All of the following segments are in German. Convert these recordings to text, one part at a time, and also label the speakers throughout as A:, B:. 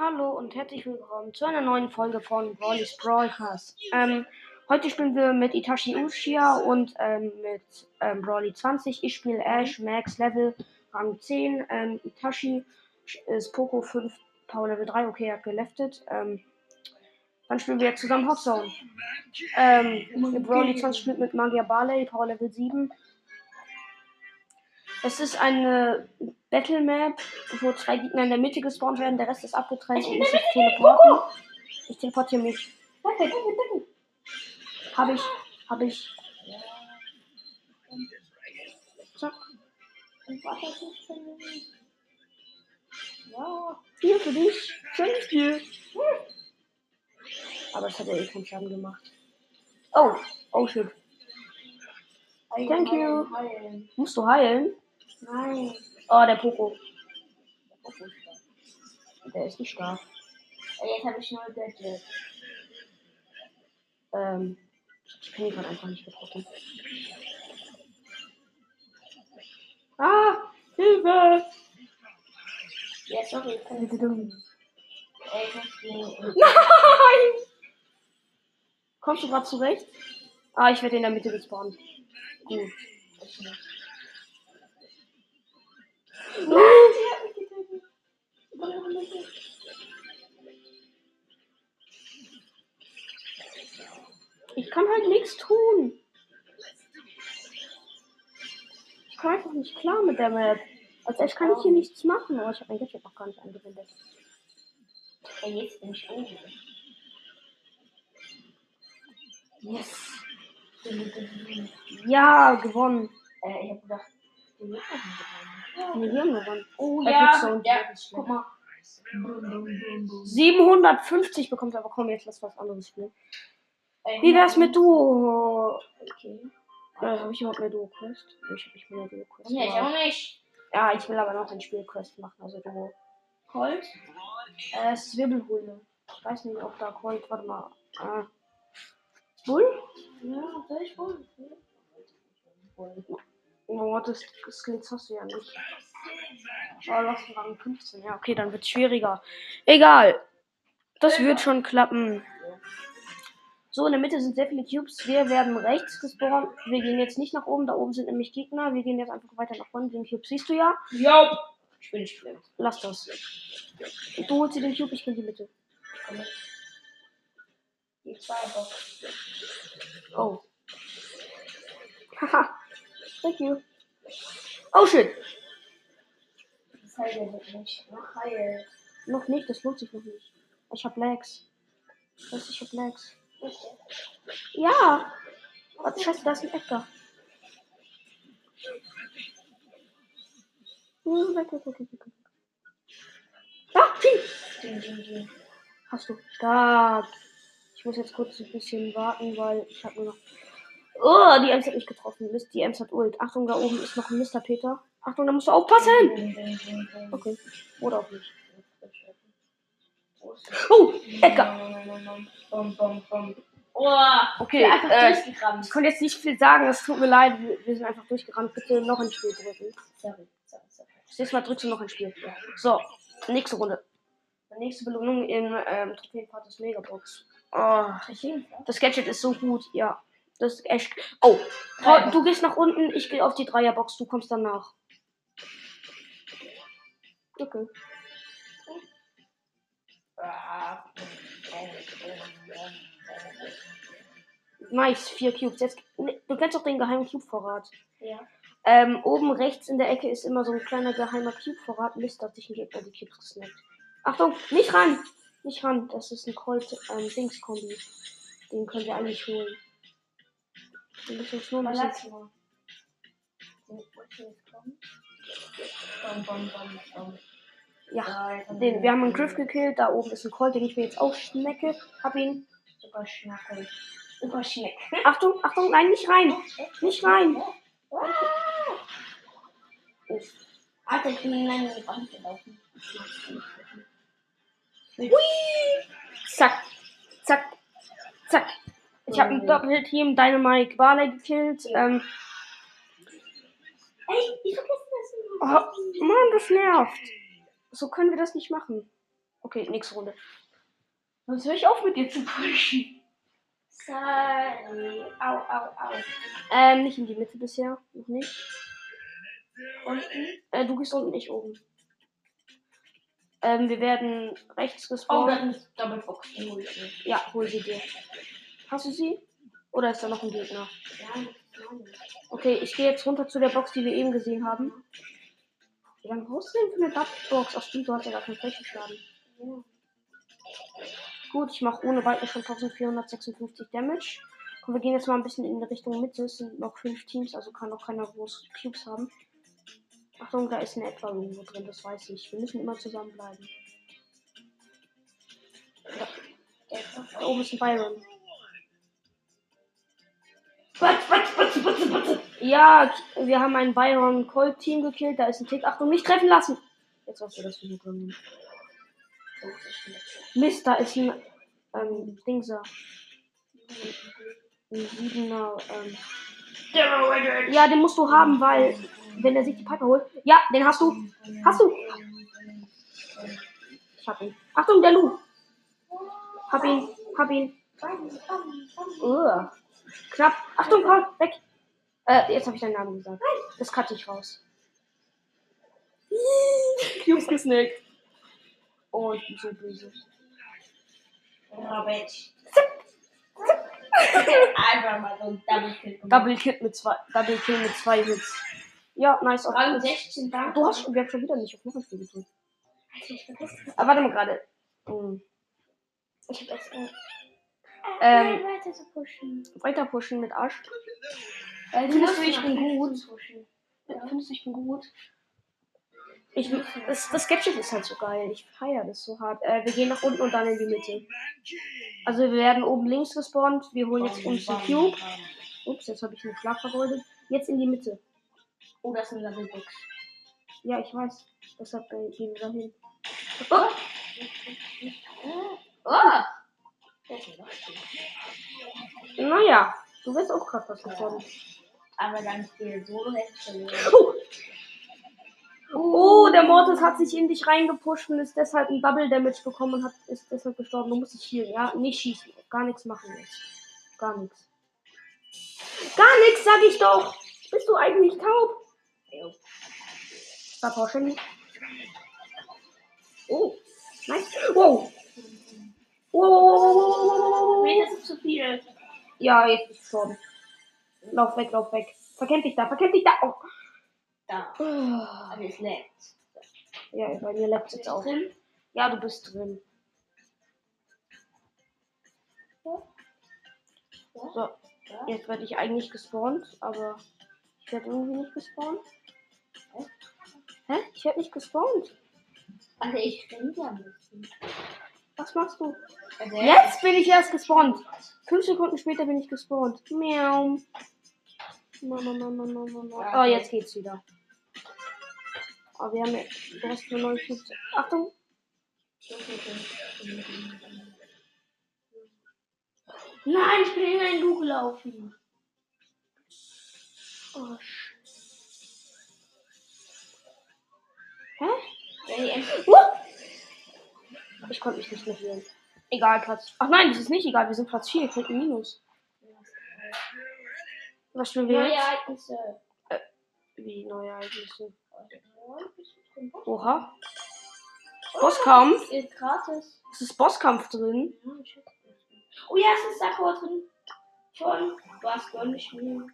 A: Hallo und herzlich willkommen zu einer neuen Folge von Brawley's Brawlcast. Ähm, heute spielen wir mit Itachi Uchiha und ähm, mit ähm, Brawley 20. Ich spiele Ash, Max Level, Rang 10. Ähm, Itachi ist Poco 5, Power Level 3. Okay, er hat geleftet. Ähm, dann spielen wir jetzt zusammen Hot Zone. Brawley 20 spielt mit Magier Barley, Power Level 7. Es ist eine Battle Map, wo zwei Gegner in der Mitte gespawnt werden, der Rest ist abgetrennt und muss sich teleporten. Ich teleportiere mich. Hab ich, hab ich. Zack. Ja, hier für dich. Schönes Spiel. Aber es hat ja eh keinen Schaden gemacht. Oh, oh shit. Thank you. Musst du heilen?
B: Nein.
A: Oh, der Poco. Der ist nicht stark.
B: Jetzt habe ich nur Gadget.
A: Ähm, ich bin gerade einfach nicht getroffen. Ah, Hilfe!
B: Ja, sorry. Ich kann
A: Bitte dumm.
B: Ey.
A: Nein! Kommst du gerade zurecht? Ah, ich werde in der Mitte gespawnt. Gut.
B: Nicht.
A: Ich kann halt nichts tun. Ich komme einfach nicht klar mit der Map. Als echt kann ich hier nichts machen. Oh, ich habe mein Gadget noch gar nicht angewendet.
B: Ey, jetzt bin ich oben.
A: Yes. Ja, gewonnen.
B: Äh, ich hab gedacht, die Mütter haben
A: Haben gewonnen.
B: Oh ja,
A: Sound,
B: ja. Guck mal. Bum, bum, bum, bum.
A: 750 bekommt er, aber komm, jetzt lass was anderes spielen. Wie wär's mit Duo?
B: Okay.
A: Äh, habe ich überhaupt eine Duo-Quest? Ich habe nicht mehr Duo-Quest.
B: Nee, ich auch nicht.
A: Ja, ich will aber noch ein Spiel-Quest machen, also Duo.
B: Colt?
A: Äh, Wirbelhöhle. Ich weiß nicht, ob da Colt, warte mal. Äh, Bull?
B: Ja, soll ich wohl?
A: Oh, das Skills hast du ja nicht. Oh, lass uns Rang 15. Ja, okay, dann wird's schwieriger. Egal. Das wird schon klappen. So, in der Mitte sind sehr viele Cubes. Wir werden rechts gespawnt. Wir gehen jetzt nicht nach oben. Da oben sind nämlich Gegner. Wir gehen jetzt einfach weiter nach vorne. Den Cube siehst du ja.
B: Jo! Ich bin nicht schlimm.
A: Lass das. Du holst dir den Cube, ich gehe in die Mitte.
B: Die zwei Box.
A: Oh. Haha. Thank you. Oh shit.
B: Das heilt er wirklich. Mach heil.
A: Noch nicht, das lohnt sich noch nicht. Ich hab Lags. Was, ich hab Lags. Ja. Warte, scheiße, da ist ein Edgar. Hm, Weg, weg, weg, weg, weg. Ah,
B: ding.
A: Hast du. Stark. Ich muss jetzt kurz ein bisschen warten, weil ich habe nur noch. Oh, die Ems hat mich getroffen. Mist, die Ems hat Ult. Achtung, da oben ist noch ein Mr. Peter. Achtung, da musst du aufpassen. Okay. Oder auch nicht. Oh, Edgar.
B: Oh,
A: Okay, äh. Ich konnte jetzt nicht viel sagen, es tut mir leid, wir wir sind einfach durchgerannt. Bitte noch ein Spiel drücken.
B: Sorry, sorry, sorry.
A: Das nächste Mal drückst du noch ein Spiel. So, nächste Runde. Die nächste Belohnung im ähm, Trophäenpfad ist Megabox. Oh, das Gadget ist so gut, ja. Das ist echt. Oh, Paul, du gehst nach unten, ich gehe auf die Dreierbox, du kommst danach. Okay. Nice, vier Cubes. Jetzt, ne, du kennst doch den geheimen Cube-Vorrat.
B: Ja.
A: Ähm, oben rechts in der Ecke ist immer so ein kleiner geheimer Cube-Vorrat. Mist, hat sich ein Gegner die Cubes gesnackt. Achtung, nicht ran! Nicht ran, das ist ein Colt ähm, Dings-Kombi. Den können wir eigentlich holen. Wir müssen uns nur ein bisschen. Ja, den, wir haben einen Griff gekillt. Da oben ist ein Colt, den ich mir jetzt auch schnecke. Hab ihn.
B: Super Schnackel. Super Schneck.
A: Achtung, Achtung, nein, nicht rein! Nicht rein!
B: Alter, ich bin in eine Wand gelaufen.
A: Hui! Zack, zack, zack. Ich habe ein Doppelteam Dynamite Barley gekillt. Ähm,
B: Ey, ich vergesse das
A: oh, Mann, das nervt. So können wir das nicht machen. Okay, nächste Runde. Sonst höre ich auf mit dir zu pushen.
B: Sorry. Au, au, au.
A: Ähm, nicht in die Mitte bisher. Noch nicht.
B: Unten?
A: Äh, du gehst unten, ich oben. Ähm, wir werden rechts
B: Oh,
A: gespawnt.
B: das ist Double mir.
A: ja, hol sie dir. Hast du sie? Oder ist da noch ein Gegner? Okay, ich gehe jetzt runter zu der Box, die wir eben gesehen haben. Wie lange brauchst du denn für eine Box? Ach stimmt, du hast ja gar keinen Flächenschaden.
B: Ja.
A: Gut, ich mache ohne weiteres schon 1456 Damage. Komm, wir gehen jetzt mal ein bisschen in Richtung Mitte. Es sind noch fünf Teams, also kann noch keiner groß Cubes haben. Achtung, da ist eine etwa irgendwo drin, das weiß ich. Wir müssen immer zusammenbleiben.
B: Noch
A: Da oben ist ein Byron.
B: Batz, batz, batz, batz, batz.
A: Ja, wir haben ein Byron Colt Team gekillt. Da ist ein Tick. Achtung, nicht treffen lassen. Jetzt weißt du, drin
B: das ist schlecht.
A: Mist, da ist ein ähm, Dingser. Ein Siebener. Ähm. Ja, den musst du haben, weil wenn er sich die Piper holt. Ja, den hast du. Hast du. Ich hab ihn. Achtung, der Lu. Hab ihn. Hab ihn. Uah. Knapp. Achtung, Paul, weg. Äh, jetzt habe ich deinen Namen gesagt. Das cutte ich raus. Cubes gesnackt. Oh, ich bin so böse.
B: Bitch. Einfach mal so ein Double Kill.
A: Double Kill mit zwei, Double Kill mit zwei Hits. Ja, nice. Auf
B: Rang 16, danke.
A: Du hast schon, wir haben schon wieder nicht auf
B: ich vergesse.
A: Aber warte mal gerade. Hm.
B: Ich hab. Äh,
A: Ähm.
B: weiter zu pushen.
A: Weiter pushen mit Arsch.
B: Weil
A: Findest du, ich bin gut?
B: Pushen.
A: Findest du, ich bin gut? Ich, das, das Gadget ist halt so geil. Ich feiere das so hart. Äh, wir gehen nach unten und dann in die Mitte. Also wir werden oben links gespawnt. Wir holen jetzt uns einen Cube. Ups, jetzt habe ich einen Schlag vergeudet. Jetzt in die Mitte.
B: Oh, das ist eine Double Box.
A: Ja, ich weiß. Deshalb äh, gehen wir da hin. Oh,
B: Oh! Das ist noch schön.
A: Naja, du wirst auch gerade was davon.
B: Aber dann viel Solo hätte ich verloren.
A: Oh. oh, der Mortis hat sich in dich reingepusht und ist deshalb ein Double Damage bekommen und hat, ist deshalb gestorben. Du musst dich healen, ja? Nicht schießen. Gar nichts machen jetzt. Gar nichts. Gar nichts, sag ich doch. Bist du eigentlich taub? Power Shelly. Oh, nice. Wow. Wow.
B: Nee, das ist zu viel.
A: Ja, jetzt ist schon. Lauf weg, lauf weg. Verkämpf dich da, verkämpf dich da. Oh.
B: Da. Aber es leckt.
A: Ja, bei mir leckt jetzt auch.
B: drin?
A: Ja, du bist drin. So, jetzt werde ich eigentlich gespawnt, aber ich werde irgendwie nicht gespawnt.
B: Hä?
A: Hä? Ich werde nicht gespawnt.
B: Alter, ich renn ja ein bisschen.
A: Was machst du? Jetzt bin ich erst gespawnt. Fünf Sekunden später bin ich gespawnt. Miau. Mama, Mama, Mama, Mama. Oh, jetzt geht's wieder. Oh, wir haben ja, du hast eine neue Cubes. Achtung.
B: Nein, ich bin in ein Lu gelaufen.
A: Oh,
B: Hä?
A: Uh! Ich konnte mich nicht mehr healen. Egal, Platz. Ach nein, das ist nicht egal. Wir sind Platz 4. Kriegt ein Minus. Was spielen wir
B: Neue
A: jetzt?
B: Ereignisse.
A: Wie neue Ereignisse. Oha. Bosskampf?
B: Ist gratis.
A: Es ist Bosskampf drin.
B: Oh ja, es ist Sakura drin. Schon. Du hast nicht mehr.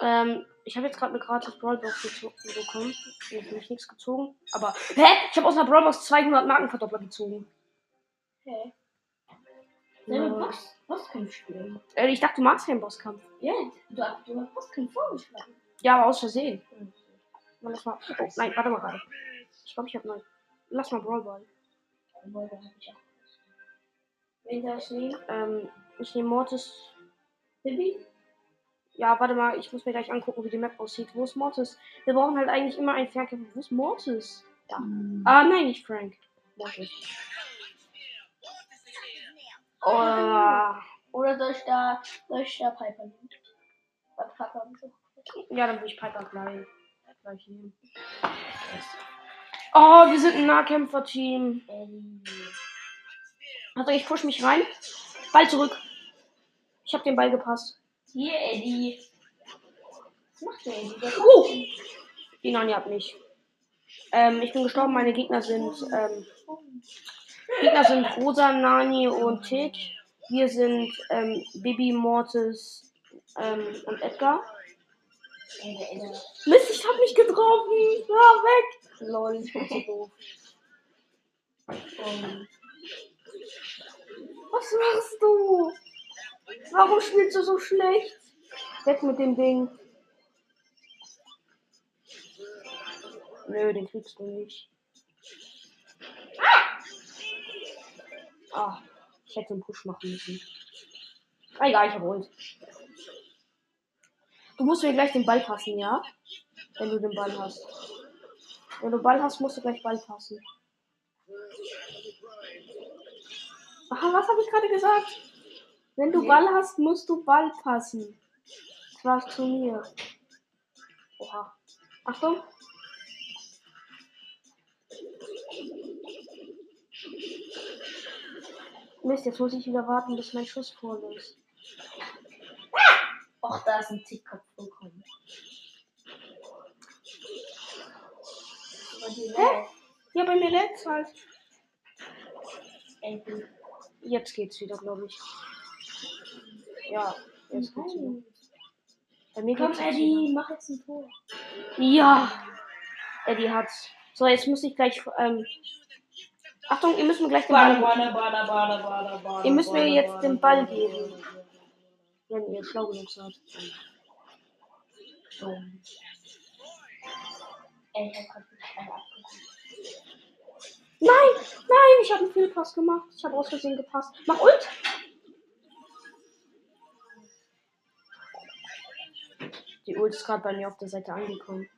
A: Ähm, ich habe jetzt gerade eine gratis Brawlbox gezogen bekommen. Jetzt habe ich nichts gezogen. Aber. Hä? Ich habe aus einer Brawlbox 200 Markenverdoppler gezogen.
B: Hä? Deine
A: Ja.
B: Boss, Bosskampf spielen.
A: Äh, ich dachte, du magst keinen Bosskampf.
B: Ja, du, du hast Bosskampf vorgeschlagen.
A: Ja, aber aus Versehen. Mal, Lass mal. Oh, nein, warte mal gerade. Ich glaube, ich habe neu. Lass mal Brawlball.
B: Obwohl, da hab ich auch. Wen darf ich nehmen?
A: Ähm, ich nehme Mortis.
B: Bibi?
A: Ja, warte mal, ich muss mir gleich angucken, wie die Map aussieht. Wo ist Mortis? Wir brauchen halt eigentlich immer einen Fernkämpfer. Wo ist Mortis? Da. Ah, nein, nicht Frank. Mortis. Oh.
B: Oder soll ich da, soll ich da Piper nehmen? Bei Piper.
A: Ja, dann will ich Piper gleich, gleich nehmen. Oh, wir sind ein Nahkämpfer-Team. Also ich push mich rein. Ball zurück. Ich habe den Ball gepasst.
B: Hier, Eddie. Was macht der Eddie? Der
A: Uh! Die Nani hat mich. Ähm, ich bin gestorben. Meine Gegner sind ähm, Gegner sind Rosa, Nani und Tick. Wir sind ähm, Bibi, Mortis ähm, und Edgar. Mist, ich hab mich getroffen. Ja, weg. Lol, ich bin so doof.
B: Um,
A: Was machst du? Warum spielst du so schlecht? Weg mit dem Ding. Nö, den kriegst du nicht. Ah, ich hätte einen Push machen müssen. Ah, egal, ich hab Ult. Du musst mir gleich den Ball passen, ja? Wenn du den Ball hast. Wenn du Ball hast, musst du gleich Ball passen. Aha, was habe ich gerade gesagt? Wenn du. Ball hast, musst du Ball passen. Das war zu mir. Oha. Achtung. Mist, jetzt muss ich wieder warten, bis mein Schuss voll ist.
B: Och, da ist ein Tickkopf gekommen.
A: Hä? Ja, bei mir lädt's halt. Jetzt geht's wieder, glaube ich. Ja, jetzt geht's wieder. Bei mir
B: Komm, Eddie, mach jetzt ein Tor.
A: Ja. Eddie hat's. So, jetzt muss ich gleich. Ähm, Achtung, ihr müsst mir gleich den Ball
B: bada,
A: Ihr müsst mir jetzt den Ball geben. wenn ihr schlau genug seid. Nein, nein, ich habe einen Fehlpass gemacht. Ich habe aus Versehen gepasst. Mach Ult. Die Ult ist gerade bei mir auf der Seite angekommen.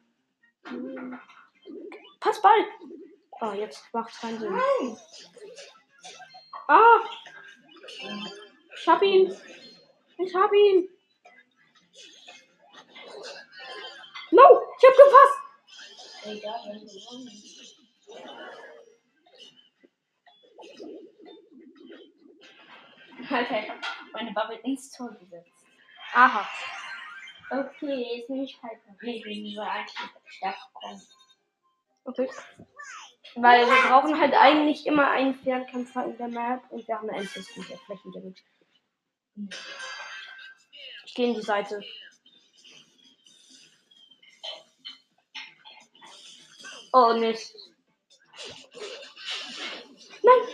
A: Pass Ball. Oh, jetzt macht's keinen Sinn. Ah! Ich hab ihn! Ich hab ihn! No! Ich hab gepasst!
B: Alter, meine Bubble ins Tor gesetzt.
A: Aha.
B: Okay, jetzt nehme ich wegen war eigentlich stark kommen.
A: Okay. Weil wir brauchen halt eigentlich immer einen Fernkämpfer in der Map und wir haben einen Assistent, der Flächendamage. Ich gehe in die Seite. Oh, Mist. Nein!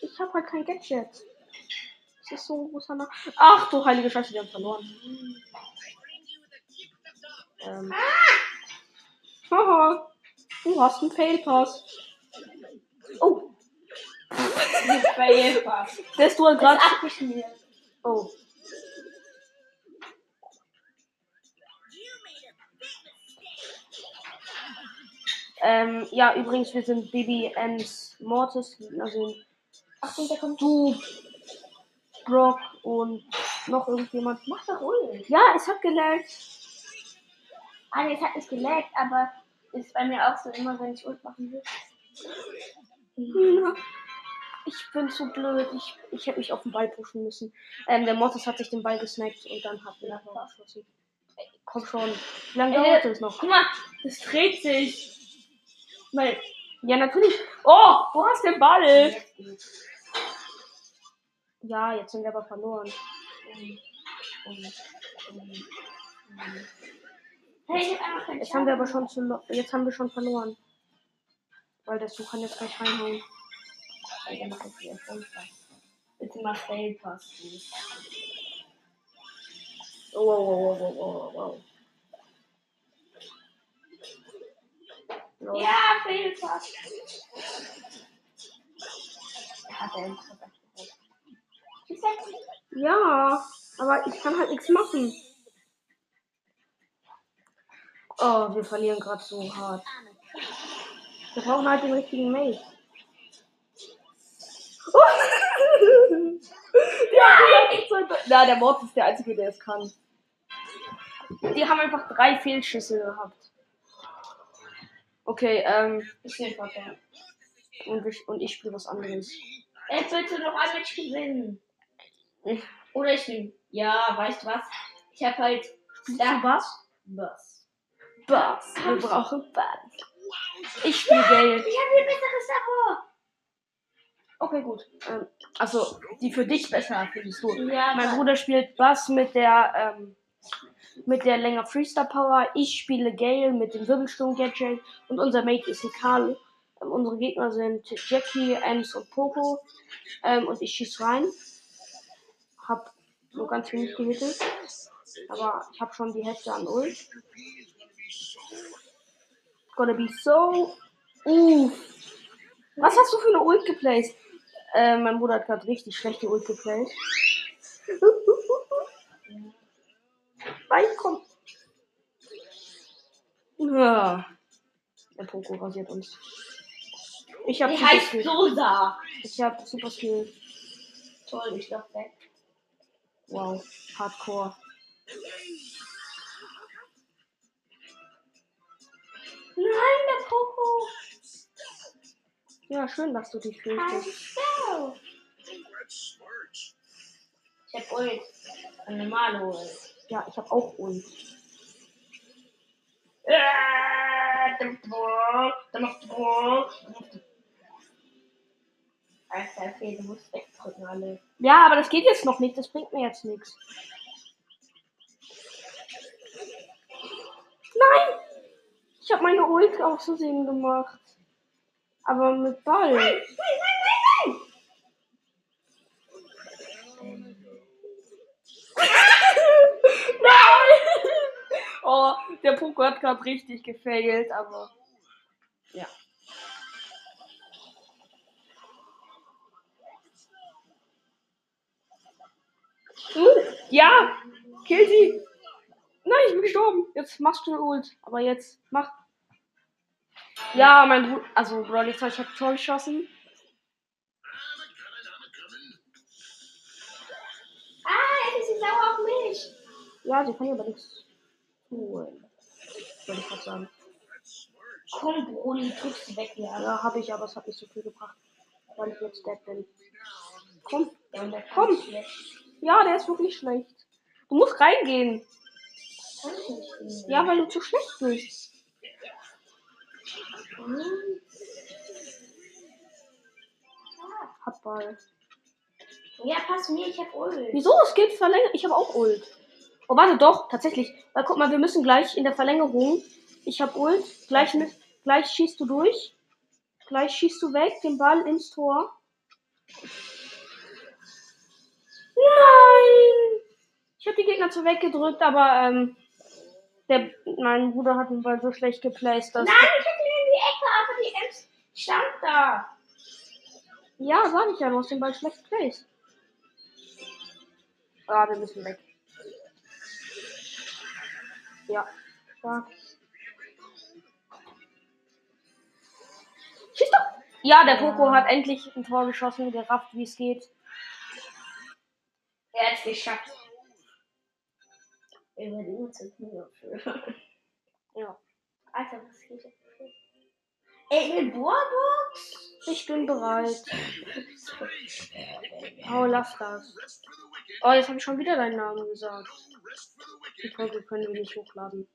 A: Ich habe halt kein Gadget. Das ist so ein großer Nach Ach du heilige Scheiße, wir haben verloren. Ähm. Haha. Du hast einen Failpass. Oh,
B: Failpass.
A: der ist du gerade.
B: abgeschmiert.
A: Oh. Ähm, ja, übrigens, wir sind Baby Ems Mortis. Also
B: Achtung, der kommt.
A: du, Brock und noch irgendjemand.
B: Mach doch ruhig.
A: Ja, es hat gelaggt.
B: Ah, nee, es hat nicht gelaggt, aber ist bei mir auch so immer, wenn ich Ult machen will.
A: Ich bin zu blöd. Ich, ich hätte mich auf den Ball pushen müssen. Ähm, der Mortis hat sich den Ball gesnackt und dann hat er. Ey, Komm schon. Wie lange
B: Äh,
A: dauert es noch?
B: Guck mal, das dreht sich. Weil,
A: Ja, natürlich. Oh, du hast den Ball. Ja, jetzt sind wir aber verloren.
B: Um, um, um. Hey,
A: Jetzt haben wir aber schon zu, jetzt haben wir schon verloren. Weil der Zug kann jetzt gleich reinhauen.
B: Ey, dann mach ich wieder Failpass. Bitte mach please.
A: Oh, wow, wow, wow, wow, wow. Lol.
B: Ja, Failpass. Er hat sag,
A: Ja, aber ich kann halt nichts machen. Oh, wir verlieren gerade so hart. Wir brauchen halt den richtigen Mate. ja, ja, der Mord ist der Einzige, der es kann. Die haben einfach drei Fehlschüsse gehabt. Okay, ähm,
B: Bisschen Vorteil.
A: und ich, und ich spiele was anderes.
B: Bitte noch ein Match gewinnen.
A: Ich-
B: Oder ich will. Ja, weißt du was? Ich hab halt. Da
A: was?
B: was.
A: Bass. Wir brauchen Bass. Ich spiele Gale.
B: Ich habe ein besseres davor.
A: Okay, gut. Ähm, also, die für dich besser findest du.
B: Ja,
A: Mein Bruder spielt Bass mit der, ähm, mit der länger Freestyle Power. Ich spiele Gale mit dem Wirbelsturm Gadget. Und unser Mate ist ein Karl. Ähm, unsere Gegner sind Jackie, Ems und Poco. Ähm, und ich schieß rein. Hab nur ganz wenig gehittet. Aber ich habe schon die Hälfte an Ult. Gonna be so. Uff. Was hast du für eine Ult geplaced? Äh, mein Bruder hat gerade richtig schlechte Ult geplaced. Nein, komm. Ja. Der Poco rasiert uns. Ich hab
B: Die
A: super
B: heißt
A: Skill.
B: Rosa.
A: Ich hab super Skill.
B: Toll, ich lauf weg.
A: Wow. Hardcore.
B: Nein, der Poco.
A: Ja, schön, dass du dich fürchtest.
B: Ich hab Ult. Eine normale Ult.
A: Ja, ich hab auch Ult.
B: Alter, okay, du musst wegdrücken alle.
A: Ja, aber das geht jetzt noch nicht. Das bringt mir jetzt nichts. Nein! Ich habe meine Ult auch zu sehen gemacht. Aber mit Ball.
B: Nein, nein, nein, nein,
A: Nein! Oh, der Poco hat gerade richtig gefailt, aber. Ja. Hm, Ja! Kill sie! Nein, ich bin gestorben. Jetzt machst du Ult. Aber jetzt, mach. Ja, mein Bruder. Also, Bro, jetzt ich hab Tor geschossen.
B: Ah, ist sie sauer auf mich.
A: Ja, sie kann ja aber nichts tun. Wollte ich gerade sagen.
B: Komm, Broli, drückst du weg, ja.
A: Ja, habe ich, aber es hat nicht so viel gebracht. Weil ich jetzt dead bin. Komm.
B: Ja,
A: Komm. Ja, der ist wirklich schlecht. Du musst reingehen. Ja, weil du zu schlecht bist.
B: Hm.
A: Hab Ball.
B: Ja, pass mir, ich hab Ult.
A: Wieso? Es geht verlängert. Ich habe auch Ult. Oh, warte, doch, tatsächlich. Weil guck mal, wir müssen gleich in der Verlängerung. Ich habe Ult. Gleich, mit, gleich schießt du durch. Gleich schießt du weg den Ball ins Tor. Nein! Ich habe die Gegner zu weggedrückt, aber ähm, der, mein Bruder hat den Ball so schlecht geplaced, dass.
B: Nein, ich hätte ihn in die Ecke, aber die Ems da.
A: Ja, sag ich ja, du hast den Ball schlecht geplaced. Ah, wir müssen weg. Ja. Ja. Schieß doch! Ja, der Poco hat endlich ein Tor geschossen, gerafft, wie es geht.
B: Er hat's geschafft. Über die Uhr zu.
A: Ja.
B: Alter, was geht jetzt? Engel Borbox?
A: Ich bin bereit. Oh, lass das. Oh, jetzt habe ich schon wieder deinen Namen gesagt. Die Folge können wir nicht hochladen.